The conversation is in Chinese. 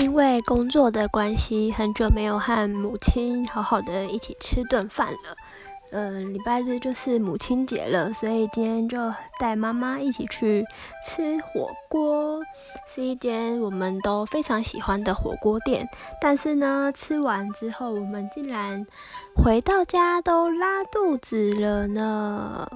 因为工作的关系很久没有和母亲好好的一起吃顿饭了。嗯礼拜日就是母亲节了所以今天就带妈妈一起去吃火锅。是一间我们都非常喜欢的火锅店但是呢吃完之后我们竟然回到家都拉肚子了呢。